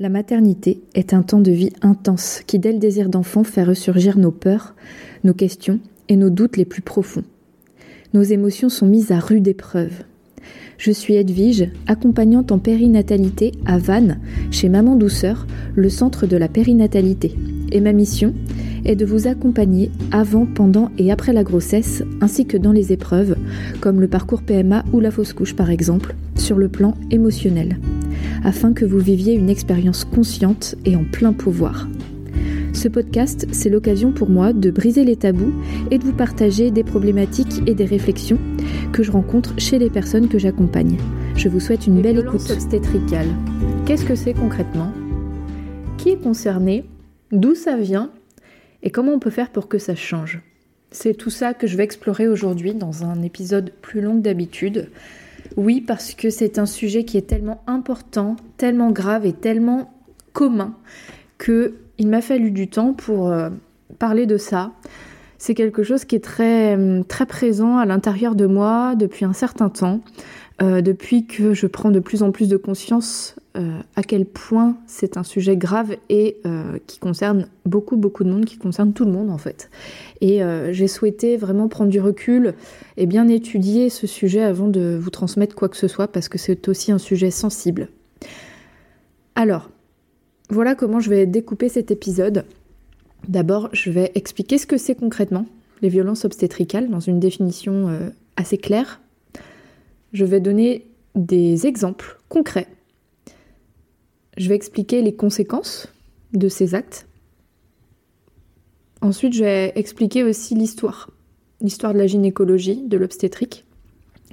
La maternité est un temps de vie intense qui, dès le désir d'enfant, fait ressurgir nos peurs, nos questions et nos doutes les plus profonds. Nos émotions sont mises à rude épreuve. Je suis Edwige, accompagnante en périnatalité à Vannes, chez Maman Douceur, le centre de la périnatalité. Et ma mission? Est de vous accompagner avant, pendant et après la grossesse, ainsi que dans les épreuves, comme le parcours PMA ou la fausse couche par exemple, sur le plan émotionnel afin que vous viviez une expérience consciente et en plein pouvoir. Ce podcast, c'est l'occasion pour moi de briser les tabous et de vous partager des problématiques et des réflexions que je rencontre chez les personnes que j'accompagne. Je vous souhaite une belle écoute. obstétricale. Qu'est-ce que c'est concrètement? Qui est concerné? D'où ça vient? Et comment on peut faire pour que ça change? C'est tout ça que je vais explorer aujourd'hui dans un épisode plus long que d'habitude. Oui, parce que c'est un sujet qui est tellement important, tellement grave et tellement commun que il m'a fallu du temps pour euh, parler de ça. C'est quelque chose qui est très, très présent à l'intérieur de moi depuis un certain temps, euh, depuis que je prends de plus en plus de conscience euh, à quel point c'est un sujet grave et euh, qui concerne beaucoup beaucoup de monde, qui concerne tout le monde en fait. Et j'ai souhaité vraiment prendre du recul et bien étudier ce sujet avant de vous transmettre quoi que ce soit parce que c'est aussi un sujet sensible. Alors, voilà comment je vais découper cet épisode. D'abord, je vais expliquer ce que c'est concrètement les violences obstétricales dans une définition assez claire. Je vais donner des exemples concrets je vais expliquer les conséquences de ces actes. Ensuite, je vais expliquer aussi l'histoire, l'histoire de la gynécologie, de l'obstétrique,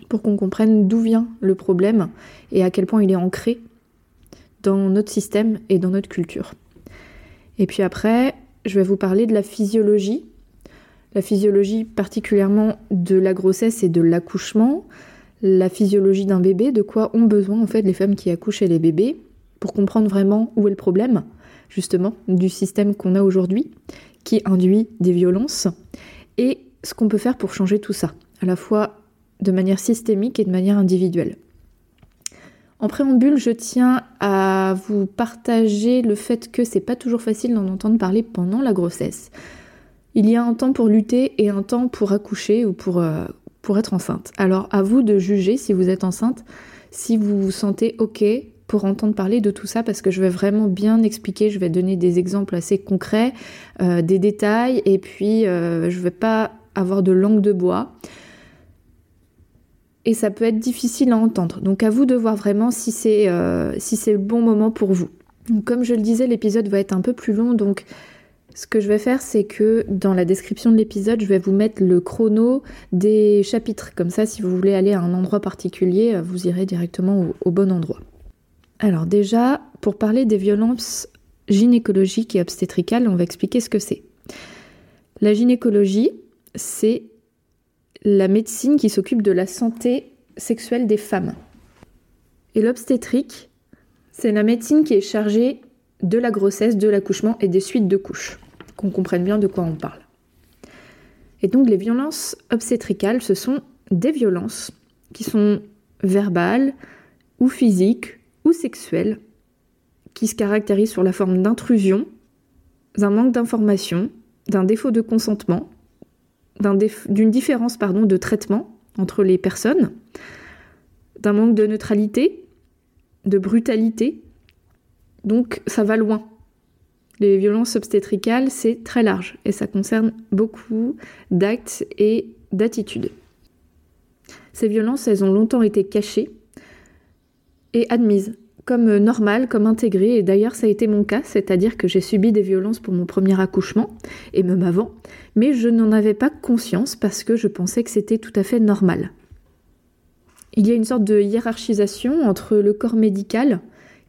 pour qu'on comprenne d'où vient le problème et à quel point il est ancré dans notre système et dans notre culture. Et puis après, je vais vous parler de la physiologie, la physiologie particulièrement de la grossesse et de l'accouchement, la physiologie d'un bébé, de quoi ont besoin en fait les femmes qui accouchent et les bébés, pour comprendre vraiment où est le problème, justement, du système qu'on a aujourd'hui, qui induit des violences, et ce qu'on peut faire pour changer tout ça, à la fois de manière systémique et de manière individuelle. En préambule, je tiens à vous partager le fait que c'est pas toujours facile d'en entendre parler pendant la grossesse. Il y a un temps pour lutter et un temps pour accoucher ou pour, euh, pour être enceinte. Alors à vous de juger si vous êtes enceinte, si vous vous sentez ok pour entendre parler de tout ça parce que je vais vraiment bien expliquer, je vais donner des exemples assez concrets, euh, des détails et puis euh, je vais pas avoir de langue de bois. Et ça peut être difficile à entendre. Donc à vous de voir vraiment si c'est euh, si c'est le bon moment pour vous. comme je le disais, l'épisode va être un peu plus long, donc ce que je vais faire, c'est que dans la description de l'épisode, je vais vous mettre le chrono des chapitres. Comme ça, si vous voulez aller à un endroit particulier, vous irez directement au bon endroit. Alors déjà, pour parler des violences gynécologiques et obstétricales, on va expliquer ce que c'est. La gynécologie, c'est la médecine qui s'occupe de la santé sexuelle des femmes. Et l'obstétrique, c'est la médecine qui est chargée de la grossesse, de l'accouchement et des suites de couches. Qu'on comprenne bien de quoi on parle. Et donc les violences obstétricales, ce sont des violences qui sont verbales ou physiques ou sexuelle qui se caractérise sur la forme d'intrusion, d'un manque d'information, d'un défaut de consentement, d'une différence de traitement entre les personnes, d'un manque de neutralité, de brutalité. Donc ça va loin. Les violences obstétricales, c'est très large et ça concerne beaucoup d'actes et d'attitudes. Ces violences, elles ont longtemps été cachées et admise comme euh, normale, comme intégrée, et d'ailleurs ça a été mon cas, c'est-à-dire que j'ai subi des violences pour mon premier accouchement, et même avant, mais je n'en avais pas conscience parce que je pensais que c'était tout à fait normal. Il y a une sorte de hiérarchisation entre le corps médical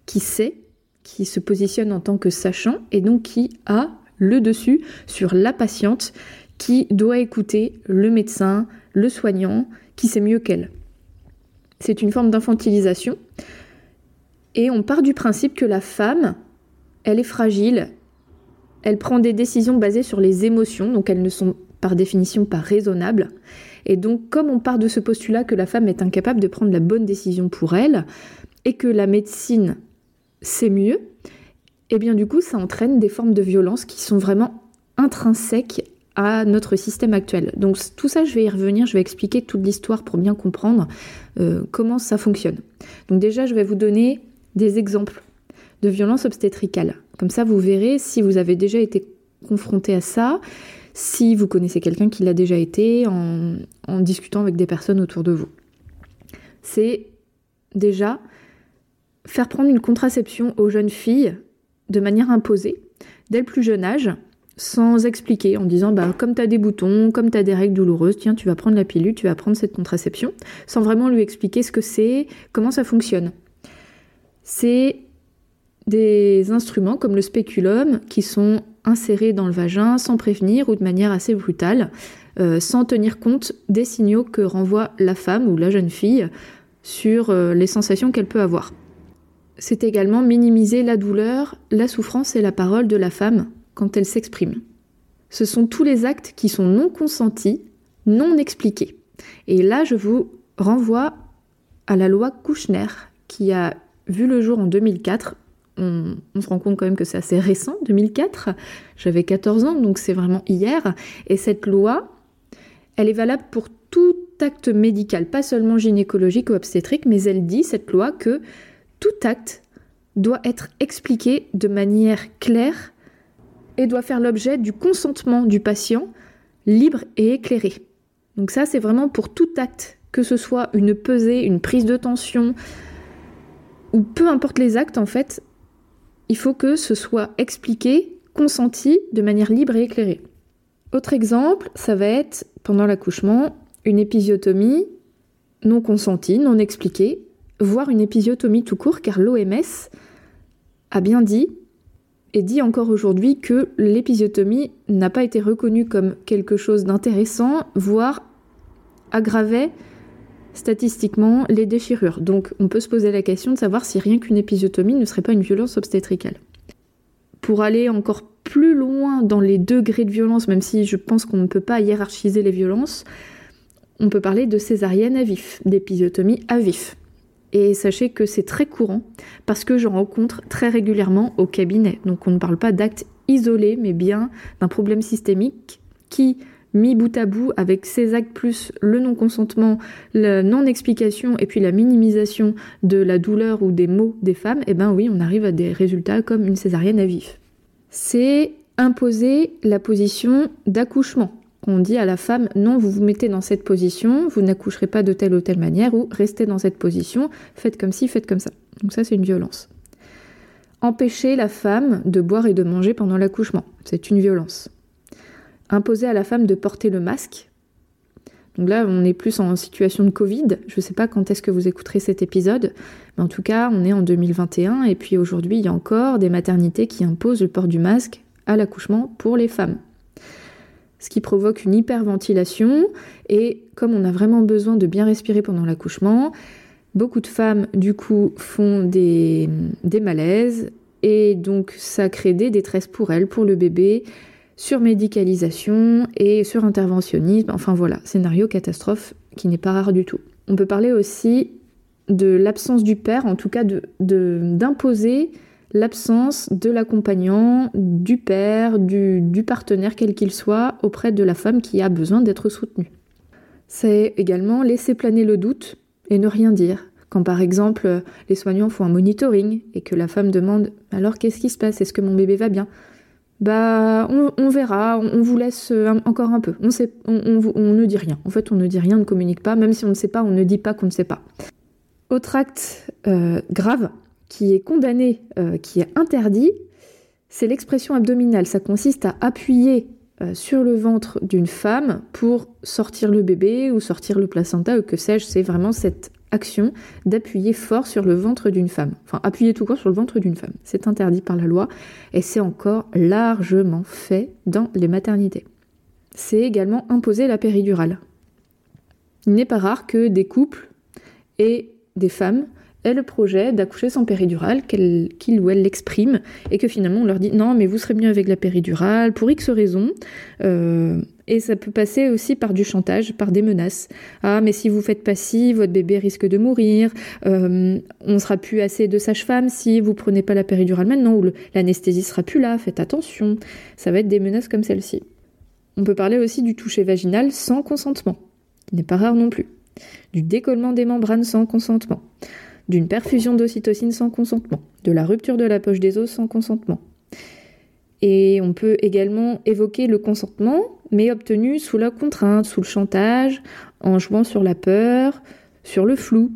qui sait, qui se positionne en tant que sachant, et donc qui a le dessus sur la patiente qui doit écouter le médecin, le soignant, qui sait mieux qu'elle. C'est une forme d'infantilisation. Et on part du principe que la femme, elle est fragile, elle prend des décisions basées sur les émotions, donc elles ne sont par définition pas raisonnables. Et donc comme on part de ce postulat que la femme est incapable de prendre la bonne décision pour elle, et que la médecine sait mieux, et bien du coup ça entraîne des formes de violence qui sont vraiment intrinsèques à notre système actuel. Donc tout ça, je vais y revenir, je vais expliquer toute l'histoire pour bien comprendre euh, comment ça fonctionne. Donc déjà, je vais vous donner des exemples de violences obstétricales. Comme ça, vous verrez si vous avez déjà été confronté à ça, si vous connaissez quelqu'un qui l'a déjà été en discutant avec des personnes autour de vous. C'est déjà faire prendre une contraception aux jeunes filles de manière imposée, dès le plus jeune âge, sans expliquer, en disant bah comme tu as des boutons, comme tu as des règles douloureuses, tiens, tu vas prendre la pilule, tu vas prendre cette contraception, sans vraiment lui expliquer ce que c'est, comment ça fonctionne. C'est des instruments comme le spéculum qui sont insérés dans le vagin sans prévenir ou de manière assez brutale, euh, sans tenir compte des signaux que renvoie la femme ou la jeune fille sur euh, les sensations qu'elle peut avoir. C'est également minimiser la douleur, la souffrance et la parole de la femme quand elle s'exprime. Ce sont tous les actes qui sont non consentis, non expliqués. Et là, je vous renvoie à la loi Kouchner, qui a vu le jour en 2004. On, se rend compte quand même que c'est assez récent, 2004. J'avais 14 ans, donc c'est vraiment hier. Et cette loi, elle est valable pour tout acte médical, pas seulement gynécologique ou obstétrique, mais elle dit, cette loi, que tout acte doit être expliqué de manière claire et doit faire l'objet du consentement du patient libre et éclairé. Donc ça, c'est vraiment pour tout acte, que ce soit une pesée, une prise de tension, ou peu importe les actes, en fait, il faut que ce soit expliqué, consenti de manière libre et éclairée. Autre exemple, ça va être, pendant l'accouchement, une épisiotomie non consentie, non expliquée, voire une épisiotomie tout court, car l'OMS a bien dit et dit encore aujourd'hui que l'épisiotomie n'a pas été reconnue comme quelque chose d'intéressant, voire aggravait statistiquement les déchirures. Donc on peut se poser la question de savoir si rien qu'une épisiotomie ne serait pas une violence obstétricale. Pour aller encore plus loin dans les degrés de violence, même si je pense qu'on ne peut pas hiérarchiser les violences, on peut parler de césarienne à vif, d'épisiotomie à vif. Et sachez que c'est très courant parce que j'en rencontre très régulièrement au cabinet. Donc on ne parle pas d'actes isolés, mais bien d'un problème systémique qui, mis bout à bout avec ces actes plus le non-consentement, la non-explication et puis la minimisation de la douleur ou des maux des femmes, eh ben oui, on arrive à des résultats comme une césarienne à vif. C'est imposer la position d'accouchement on dit à la femme non, vous vous mettez dans cette position, vous n'accoucherez pas de telle ou telle manière, ou restez dans cette position, faites comme ci, faites comme ça. Donc ça, c'est une violence. Empêcher la femme de boire et de manger pendant l'accouchement, c'est une violence. Imposer à la femme de porter le masque. Donc là, on est plus en situation de Covid. Je ne sais pas quand est-ce que vous écouterez cet épisode, mais en tout cas, on est en 2021 et puis aujourd'hui, il y a encore des maternités qui imposent le port du masque à l'accouchement pour les femmes ce qui provoque une hyperventilation. Et comme on a vraiment besoin de bien respirer pendant l'accouchement, beaucoup de femmes, du coup, font des, malaises. Et donc, ça crée des détresses pour elles, pour le bébé, sur médicalisation et sur interventionnisme. Enfin voilà, scénario catastrophe qui n'est pas rare du tout. On peut parler aussi de l'absence du père, en tout cas d'imposer l'absence de l'accompagnant, du père, du, partenaire, quel qu'il soit, auprès de la femme qui a besoin d'être soutenue. C'est également laisser planer le doute et ne rien dire. Quand par exemple les soignants font un monitoring et que la femme demande alors qu'est-ce qui se passe? Est-ce que mon bébé va bien? Bah on, verra, on, vous laisse encore un peu. On, ne dit rien. En fait on ne dit rien, on ne communique pas. Même si on ne sait pas, on ne dit pas qu'on ne sait pas. Autre acte euh, grave, qui est condamné, euh, qui est interdit, c'est l'expression abdominale. Ça consiste à appuyer euh, sur le ventre d'une femme pour sortir le bébé ou sortir le placenta ou que sais-je. C'est vraiment cette action d'appuyer fort sur le ventre d'une femme. Enfin, appuyer tout court sur le ventre d'une femme. C'est interdit par la loi et c'est encore largement fait dans les maternités. C'est également imposer la péridurale. Il n'est pas rare que des couples et des femmes ait le projet d'accoucher sans péridurale, qu'il ou elle l'exprime, et que finalement on leur dit non, mais vous serez mieux avec la péridurale, pour X raisons. Euh, et ça peut passer aussi par du chantage, par des menaces. Ah, mais si vous faites pas ci, votre bébé risque de mourir, euh, on sera plus assez de sage-femme si vous prenez pas la péridurale maintenant, ou l'anesthésie sera plus là, faites attention. Ça va être des menaces comme celle-ci. On peut parler aussi du toucher vaginal sans consentement, qui n'est pas rare non plus. Du décollement des membranes sans consentement d'une perfusion d'ocytocine sans consentement, de la rupture de la poche des os sans consentement. Et on peut également évoquer le consentement, mais obtenu sous la contrainte, sous le chantage, en jouant sur la peur, sur le flou.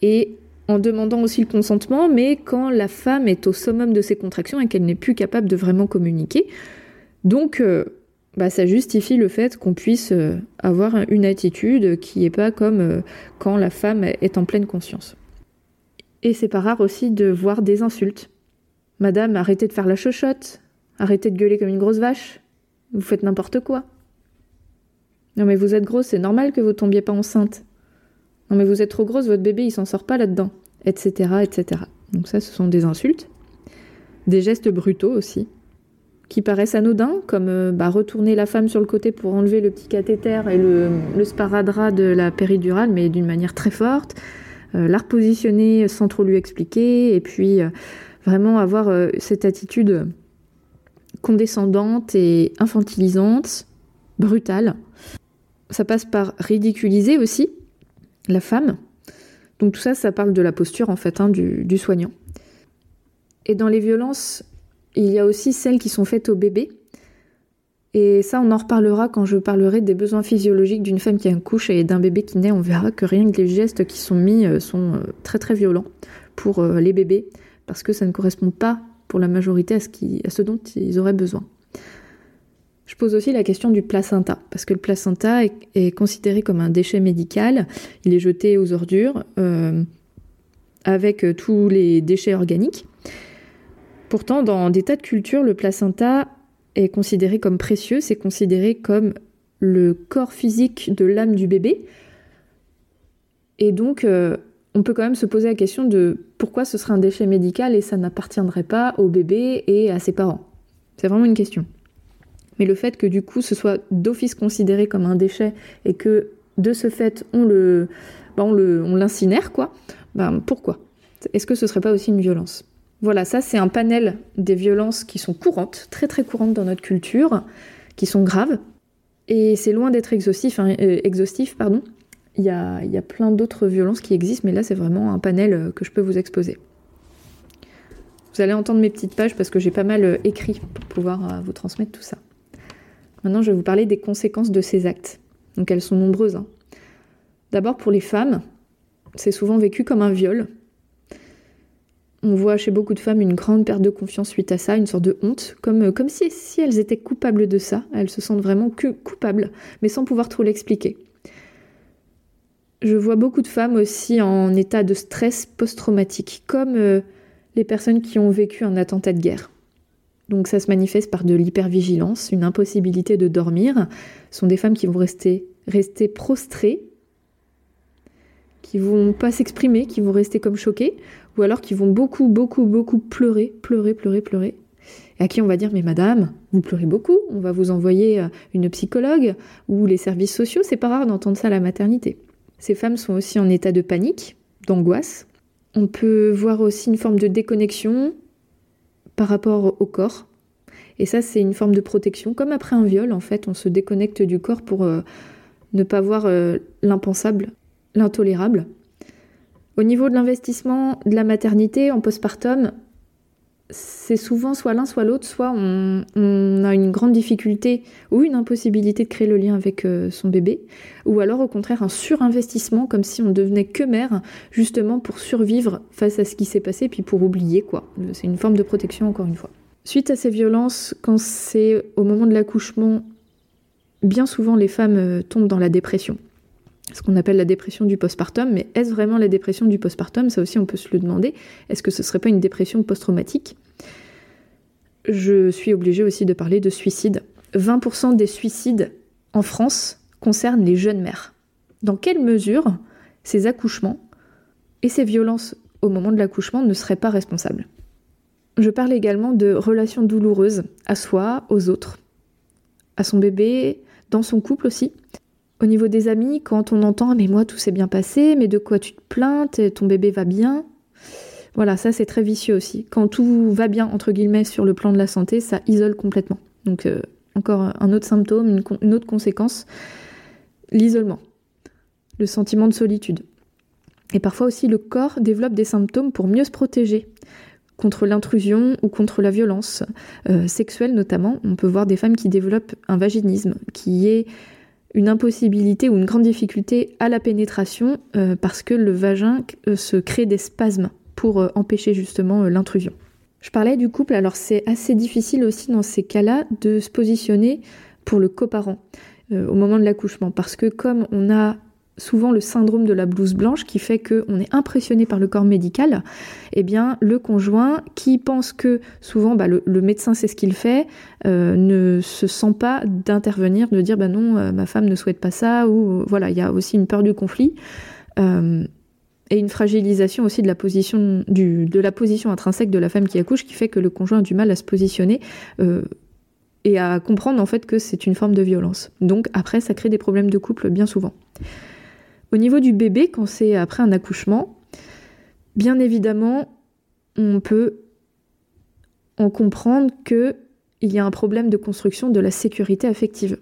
Et en demandant aussi le consentement, mais quand la femme est au summum de ses contractions et qu'elle n'est plus capable de vraiment communiquer. Donc, euh, bah, ça justifie le fait qu'on puisse euh, avoir une attitude qui n'est pas comme euh, quand la femme est en pleine conscience. Et c'est pas rare aussi de voir des insultes. Madame, arrêtez de faire la chochotte, arrêtez de gueuler comme une grosse vache, vous faites n'importe quoi. Non mais vous êtes grosse, c'est normal que vous tombiez pas enceinte. Non mais vous êtes trop grosse, votre bébé il s'en sort pas là-dedans, etc., etc. Donc ça, ce sont des insultes. Des gestes brutaux aussi qui paraissent anodins, comme euh, bah, retourner la femme sur le côté pour enlever le petit cathéter et le, sparadrap de la péridurale, mais d'une manière très forte, euh, la repositionner sans trop lui expliquer, et puis euh, vraiment avoir cette attitude condescendante et infantilisante, brutale. Ça passe par ridiculiser aussi la femme. Donc tout ça, ça parle de la posture en fait hein, du soignant. Et dans les violences il y a aussi celles qui sont faites au bébé. Et ça, on en reparlera quand je parlerai des besoins physiologiques d'une femme qui accouche et d'un bébé qui naît. On verra que rien que les gestes qui sont mis euh, sont euh, très très violents pour euh, les bébés parce que ça ne correspond pas pour la majorité à ce dont ils auraient besoin. Je pose aussi la question du placenta, parce que le placenta est, considéré comme un déchet médical, il est jeté aux ordures avec tous les déchets organiques. Pourtant, dans des tas de cultures, le placenta est considéré comme précieux, c'est considéré comme le corps physique de l'âme du bébé. Et donc, euh, on peut quand même se poser la question de pourquoi ce serait un déchet médical et ça n'appartiendrait pas au bébé et à ses parents. C'est vraiment une question. Mais le fait que du coup ce soit d'office considéré comme un déchet et que de ce fait on le, bah, on l'incinère quoi, ben pourquoi? Est-ce que ce serait pas aussi une violence? Voilà, ça c'est un panel des violences qui sont courantes, très très courantes dans notre culture, qui sont graves. Et c'est loin d'être exhaustif, hein, euh, pardon. Il y a, il y a plein d'autres violences qui existent, mais là c'est vraiment un panel euh, que je peux vous exposer. Vous allez entendre mes petites pages parce que j'ai pas mal euh, écrit pour pouvoir vous transmettre tout ça. Maintenant, je vais vous parler des conséquences de ces actes. Donc elles sont nombreuses. Hein. D'abord pour les femmes, c'est souvent vécu comme un viol, on voit chez beaucoup de femmes une grande perte de confiance suite à ça, une sorte de honte, comme, euh, si elles étaient coupables de ça. Elles se sentent vraiment que coupables, mais sans pouvoir trop l'expliquer. Je vois beaucoup de femmes aussi en état de stress post-traumatique, comme euh, les personnes qui ont vécu un attentat de guerre. Donc ça se manifeste par de l'hypervigilance, une impossibilité de dormir. Ce sont des femmes qui vont rester, rester prostrées, qui vont pas s'exprimer, qui vont rester comme choquées, ou alors qui vont beaucoup, beaucoup, beaucoup pleurer, pleurer, pleurer, pleurer. Et à qui on va dire, mais madame, vous pleurez beaucoup, on va vous envoyer euh, une psychologue ou les services sociaux, c'est pas rare d'entendre ça à la maternité. Ces femmes sont aussi en état de panique, d'angoisse. On peut voir aussi une forme de déconnexion par rapport au corps. Et ça, c'est une forme de protection. Comme après un viol, en fait, on se déconnecte du corps pour euh, ne pas voir euh, l'impensable, l'intolérable. Au niveau de l'investissement de la maternité en postpartum, c'est souvent soit l'un soit l'autre, soit on, a une grande difficulté ou une impossibilité de créer le lien avec euh, son bébé, ou alors au contraire un surinvestissement comme si on devenait que mère, justement pour survivre face à ce qui s'est passé, puis pour oublier quoi. C'est une forme de protection encore une fois. Suite à ces violences, quand c'est au moment de l'accouchement, bien souvent les femmes euh, tombent dans la dépression ce qu'on appelle la dépression du postpartum, mais est-ce vraiment la dépression du postpartum? Ça aussi, on peut se le demander. Est-ce que ce ne serait pas une dépression post-traumatique? Je suis obligée aussi de parler de suicide. 20% des suicides en France concernent les jeunes mères. Dans quelle mesure ces accouchements et ces violences au moment de l'accouchement ne seraient pas responsables? Je parle également de relations douloureuses à soi, aux autres, à son bébé, dans son couple aussi. Au niveau des amis, quand on entend mais moi tout s'est bien passé, mais de quoi tu te plains, ton bébé va bien? Voilà, ça c'est très vicieux aussi. Quand tout va bien entre guillemets sur le plan de la santé, ça isole complètement. Donc euh, encore un autre symptôme, une autre conséquence, l'isolement, le sentiment de solitude. Et parfois aussi le corps développe des symptômes pour mieux se protéger contre l'intrusion ou contre la violence euh, sexuelle notamment. On peut voir des femmes qui développent un vaginisme, qui est une impossibilité ou une grande difficulté à la pénétration euh, parce que le vagin euh, se crée des spasmes pour empêcher justement l'intrusion. Je parlais du couple, alors c'est assez difficile aussi dans ces cas-là de se positionner pour le coparent au moment de l'accouchement parce que comme on a souvent le syndrome de la blouse blanche qui fait qu'on est impressionné par le corps médical, eh bien le conjoint qui pense que souvent bah, le, médecin sait ce qu'il fait, euh, ne se sent pas d'intervenir, de dire bah non, euh, ma femme ne souhaite pas ça, ou voilà, il y a aussi une peur du conflit. Euh, et une fragilisation aussi de la position de la position intrinsèque de la femme qui accouche qui fait que le conjoint a du mal à se positionner et à comprendre en fait que c'est une forme de violence. Donc après ça crée des problèmes de couple bien souvent. Au niveau du bébé, quand c'est après un accouchement, bien évidemment, on peut en comprendre qu'il y a un problème de construction de la sécurité affective.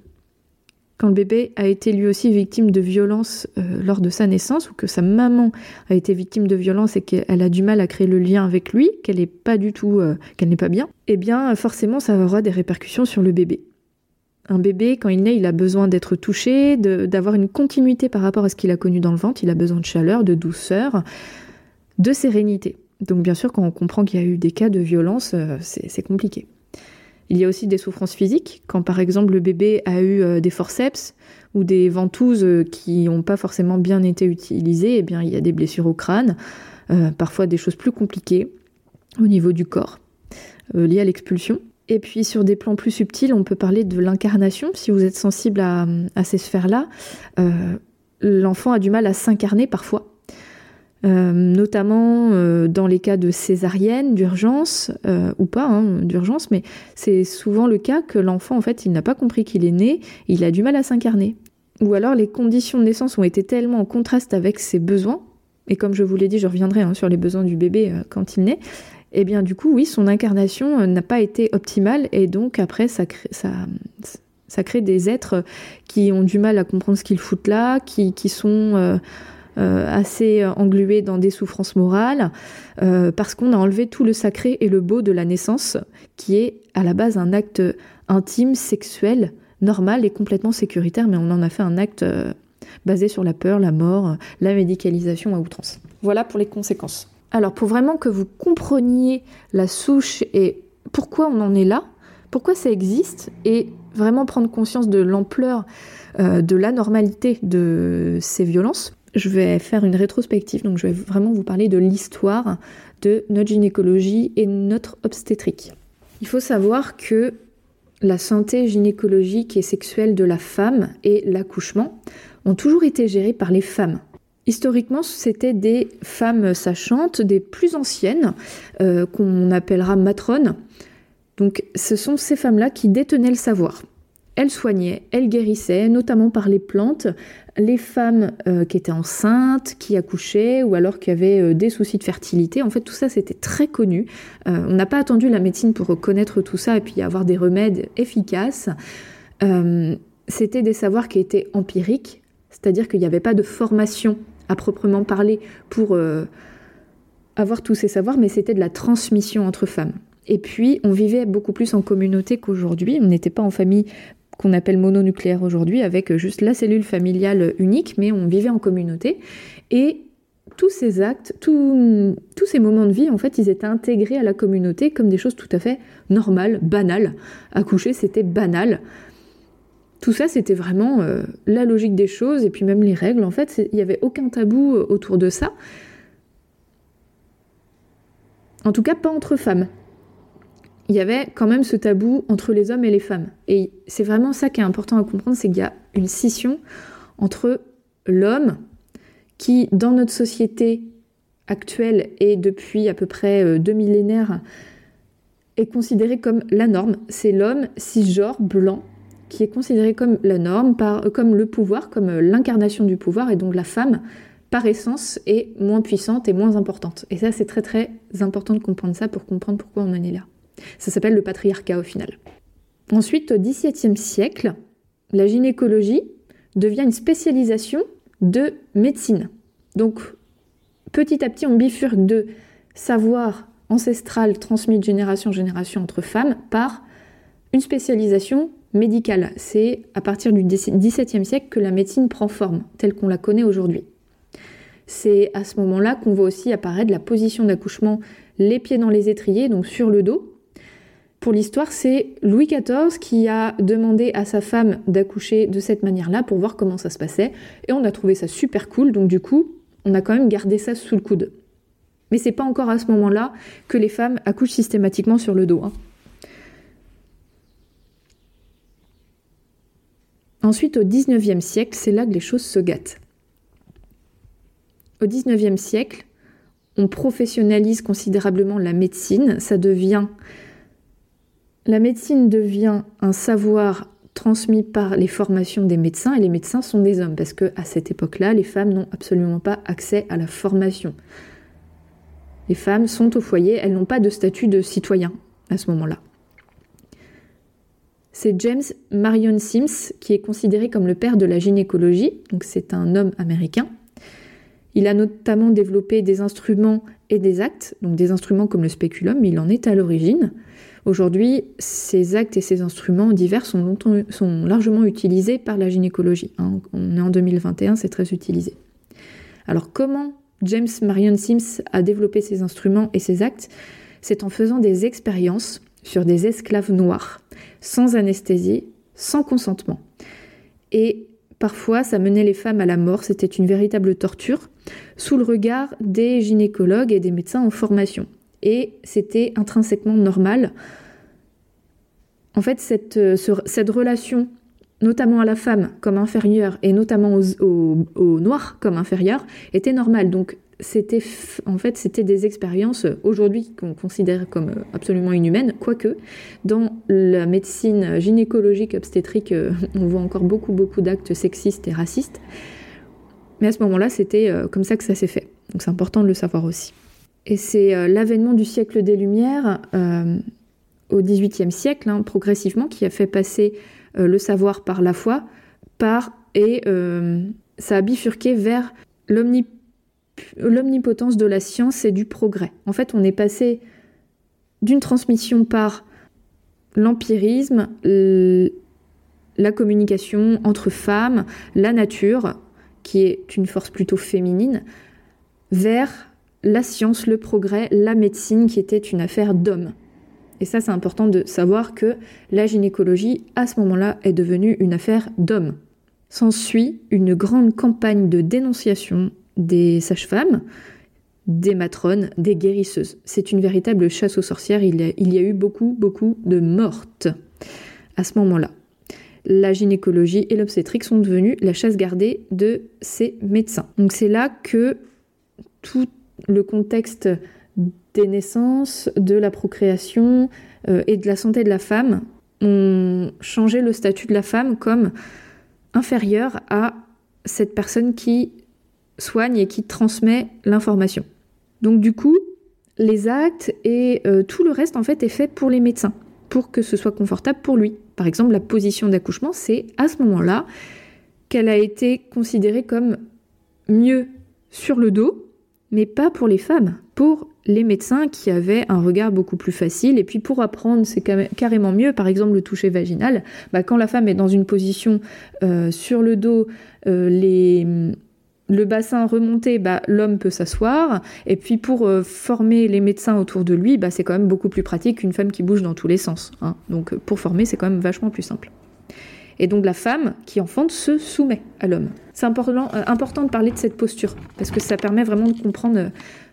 Quand le bébé a été lui aussi victime de violence euh, lors de sa naissance, ou que sa maman a été victime de violence et qu'elle a du mal à créer le lien avec lui, qu'elle n'est pas du tout, euh, qu'elle n'est pas bien, eh bien forcément ça aura des répercussions sur le bébé. Un bébé, quand il naît, il a besoin d'être touché, d'avoir une continuité par rapport à ce qu'il a connu dans le ventre. Il a besoin de chaleur, de douceur, de sérénité. Donc bien sûr, quand on comprend qu'il y a eu des cas de violence, euh, c'est compliqué. Il y a aussi des souffrances physiques, quand par exemple le bébé a eu euh, des forceps ou des ventouses euh, qui n'ont pas forcément bien été utilisées, eh bien il y a des blessures au crâne, parfois des choses plus compliquées au niveau du corps, liées à l'expulsion. Et puis sur des plans plus subtils, on peut parler de l'incarnation. Si vous êtes sensible à, ces sphères-là, euh, l'enfant a du mal à s'incarner parfois. Euh, notamment euh, dans les cas de césarienne, d'urgence, ou pas, hein, d'urgence, mais c'est souvent le cas que l'enfant, en fait, il n'a pas compris qu'il est né, il a du mal à s'incarner. Ou alors les conditions de naissance ont été tellement en contraste avec ses besoins, et comme je vous l'ai dit, je reviendrai hein, sur les besoins du bébé quand il naît, et eh bien du coup, oui, son incarnation euh, n'a pas été optimale et donc après, ça crée, des êtres qui ont du mal à comprendre ce qu'ils foutent là, qui, sont euh, euh, assez englués dans des souffrances morales, parce qu'on a enlevé tout le sacré et le beau de la naissance, qui est à la base un acte intime, sexuel, normal et complètement sécuritaire, mais on en a fait un acte basé sur la peur, la mort, la médicalisation à outrance. Voilà pour les conséquences. Alors pour vraiment que vous compreniez la souche et pourquoi on en est là, pourquoi ça existe, et vraiment prendre conscience de l'ampleur euh, de l'anormalité de ces violences, je vais faire une rétrospective, donc je vais vraiment vous parler de l'histoire de notre gynécologie et notre obstétrique. Il faut savoir que la santé gynécologique et sexuelle de la femme et l'accouchement ont toujours été gérés par les femmes. Historiquement, c'était des femmes sachantes, des plus anciennes, euh, qu'on appellera matrones. Donc ce sont ces femmes-là qui détenaient le savoir. Elles soignaient, elles guérissaient, notamment par les plantes, les femmes euh, qui étaient enceintes, qui accouchaient ou alors qui avaient euh, des soucis de fertilité. En fait, tout ça, c'était très connu. on n'a pas attendu la médecine pour reconnaître tout ça et puis avoir des remèdes efficaces. c'était des savoirs qui étaient empiriques, c'est-à-dire qu'il n'y avait pas de formation à proprement parler pour euh, avoir tous ces savoirs, mais c'était de la transmission entre femmes. Et puis, on vivait beaucoup plus en communauté qu'aujourd'hui. On n'était pas en famille qu'on appelle mononucléaire aujourd'hui, avec juste la cellule familiale unique, mais on vivait en communauté. Et tous ces actes, tous ces moments de vie, en fait, ils étaient intégrés à la communauté comme des choses tout à fait normales, banales. Accoucher, c'était banal. Tout ça, c'était vraiment euh, la logique des choses et puis même les règles. En fait, il n'y avait aucun tabou euh, autour de ça. En tout cas, pas entre femmes. Il y avait quand même ce tabou entre les hommes et les femmes. Et c'est vraiment ça qui est important à comprendre, c'est qu'il y a une scission entre l'homme qui, dans notre société, actuelle et depuis à peu près deux millénaires est considéré comme la norme. C'est l'homme cisgenre blanc qui est considéré comme la norme, par, comme le pouvoir, comme l'incarnation du pouvoir, et donc la femme, par essence, est moins puissante et moins importante. Et ça, c'est très très important de comprendre ça pour comprendre pourquoi on en est là. Ça s'appelle le patriarcat au final. Ensuite, au XVIIe siècle, la gynécologie devient une spécialisation de médecine. Donc, petit à petit, on bifurque de savoir ancestral transmis de génération en génération entre femmes par une spécialisation médicale. C'est à partir du XVIIe siècle que la médecine prend forme, telle qu'on la connaît aujourd'hui. C'est à ce moment-là qu'on voit aussi apparaître la position d'accouchement, les pieds dans les étriers, donc sur le dos. Pour l'histoire, c'est Louis XIV qui a demandé à sa femme d'accoucher de cette manière-là pour voir comment ça se passait. Et on a trouvé ça super cool, donc du coup, on a quand même gardé ça sous le coude. Mais c'est pas encore à ce moment-là que les femmes accouchent systématiquement sur le dos. Hein. Ensuite, au XIXe siècle, c'est là que les choses se gâtent. Au XIXe siècle, on professionnalise considérablement la médecine. Ça devient. La médecine devient un savoir transmis par les formations des médecins et les médecins sont des hommes parce que à cette époque-là, les femmes n'ont absolument pas accès à la formation. Les femmes sont au foyer, elles n'ont pas de statut de citoyen à ce moment-là. C'est James Marion Sims qui est considéré comme le père de la gynécologie, donc c'est un homme américain. Il a notamment développé des instruments et des actes, donc des instruments comme le spéculum, mais il en est à l'origine. Aujourd'hui, ces actes et ces instruments divers sont, largement utilisés par la gynécologie. Hein. On est en 2021, c'est très utilisé. Alors comment James Marion Sims a développé ses instruments et ses actes, c'est en faisant des expériences sur des esclaves noirs, sans anesthésie, sans consentement. Et parfois, ça menait les femmes à la mort, c'était une véritable torture, sous le regard des gynécologues et des médecins en formation. Et c'était intrinsèquement normal. En fait, cette, cette relation notamment à la femme comme inférieure et notamment aux, noirs comme inférieure, était normale. Donc c'était en fait c'était des expériences aujourd'hui qu'on considère comme absolument inhumaines, quoique dans la médecine gynécologique obstétrique, euh, on voit encore beaucoup beaucoup d'actes sexistes et racistes. Mais à ce moment-là, c'était euh, comme ça que ça s'est fait. Donc c'est important de le savoir aussi. Et c'est euh, l'avènement du siècle des Lumières au XVIIIe siècle, hein, progressivement, qui a fait passer euh, le savoir par la foi, par et euh, ça a bifurqué vers l'omnipotence de la science et du progrès. En fait, on est passé d'une transmission par l'empirisme, la communication entre femmes, la nature, qui est une force plutôt féminine, vers la science, le progrès, la médecine, qui était une affaire d'hommes. Et ça, c'est important de savoir que la gynécologie, à ce moment-là, est devenue une affaire d'hommes. S'ensuit une grande campagne de dénonciation des sages-femmes, des matrones, des guérisseuses. C'est une véritable chasse aux sorcières. Il y, a, eu beaucoup, beaucoup de mortes à ce moment-là. La gynécologie et l'obstétrique sont devenues la chasse gardée de ces médecins. Donc c'est là que tout le contexte des naissances, de la procréation euh, et de la santé de la femme ont changé le statut de la femme comme inférieur à cette personne qui soigne et qui transmet l'information. Donc du coup, les actes et euh, tout le reste en fait est fait pour les médecins, pour que ce soit confortable pour lui. Par exemple, la position d'accouchement, c'est à ce moment-là qu'elle a été considérée comme mieux sur le dos, mais pas pour les femmes, pour les médecins qui avaient un regard beaucoup plus facile. Et puis pour apprendre, c'est carrément mieux. Par exemple, le toucher vaginal, bah, quand la femme est dans une position euh, sur le dos, euh, les, le bassin remonté, bah, l'homme peut s'asseoir. Et puis pour euh, former les médecins autour de lui, bah, c'est quand même beaucoup plus pratique qu'une femme qui bouge dans tous les sens. Hein. Donc pour former, c'est quand même vachement plus simple. Et donc la femme qui enfante se soumet à l'homme. C'est important, important de parler de cette posture, parce que ça permet vraiment de comprendre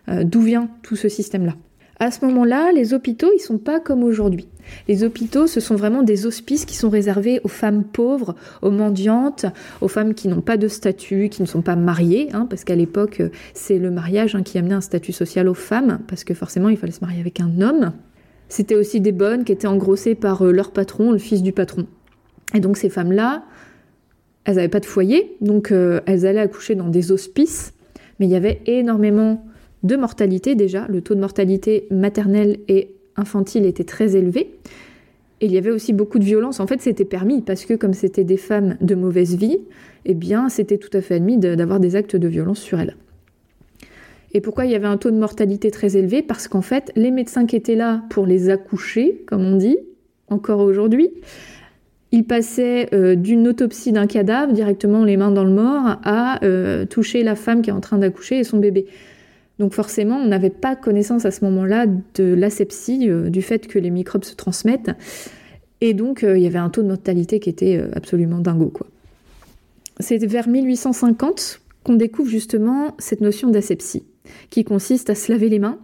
euh, d'où vient tout ce système-là. À ce moment-là, les hôpitaux, ils sont pas comme aujourd'hui. Les hôpitaux, ce sont vraiment des hospices qui sont réservés aux femmes pauvres, aux mendiantes, aux femmes qui n'ont pas de statut, qui ne sont pas mariées, hein, parce qu'à l'époque, c'est le mariage hein, qui amenait un statut social aux femmes, parce que forcément, il fallait se marier avec un homme. C'était aussi des bonnes qui étaient engrossées par euh, leur patron, le fils du patron. Et donc ces femmes-là, elles n'avaient pas de foyer, donc euh, elles allaient accoucher dans des hospices, mais il y avait énormément de mortalité déjà. Le taux de mortalité maternelle et infantile était très élevé. Et il y avait aussi beaucoup de violence. En fait, c'était permis parce que comme c'était des femmes de mauvaise vie, eh bien, c'était tout à fait admis d'avoir des actes de violence sur elles. Et pourquoi il y avait un taux de mortalité très élevé? Parce qu'en fait, les médecins qui étaient là pour les accoucher, comme on dit, encore aujourd'hui, ils passaient euh, d'une autopsie d'un cadavre directement les mains dans le mort à euh, toucher la femme qui est en train d'accoucher et son bébé. Donc forcément, on n'avait pas connaissance à ce moment-là de l'asepsie, euh, du fait que les microbes se transmettent. Et donc, il y avait un taux de mortalité qui était absolument dingo. Quoi. C'est vers 1850 qu'on découvre justement cette notion d'asepsie qui consiste à se laver les mains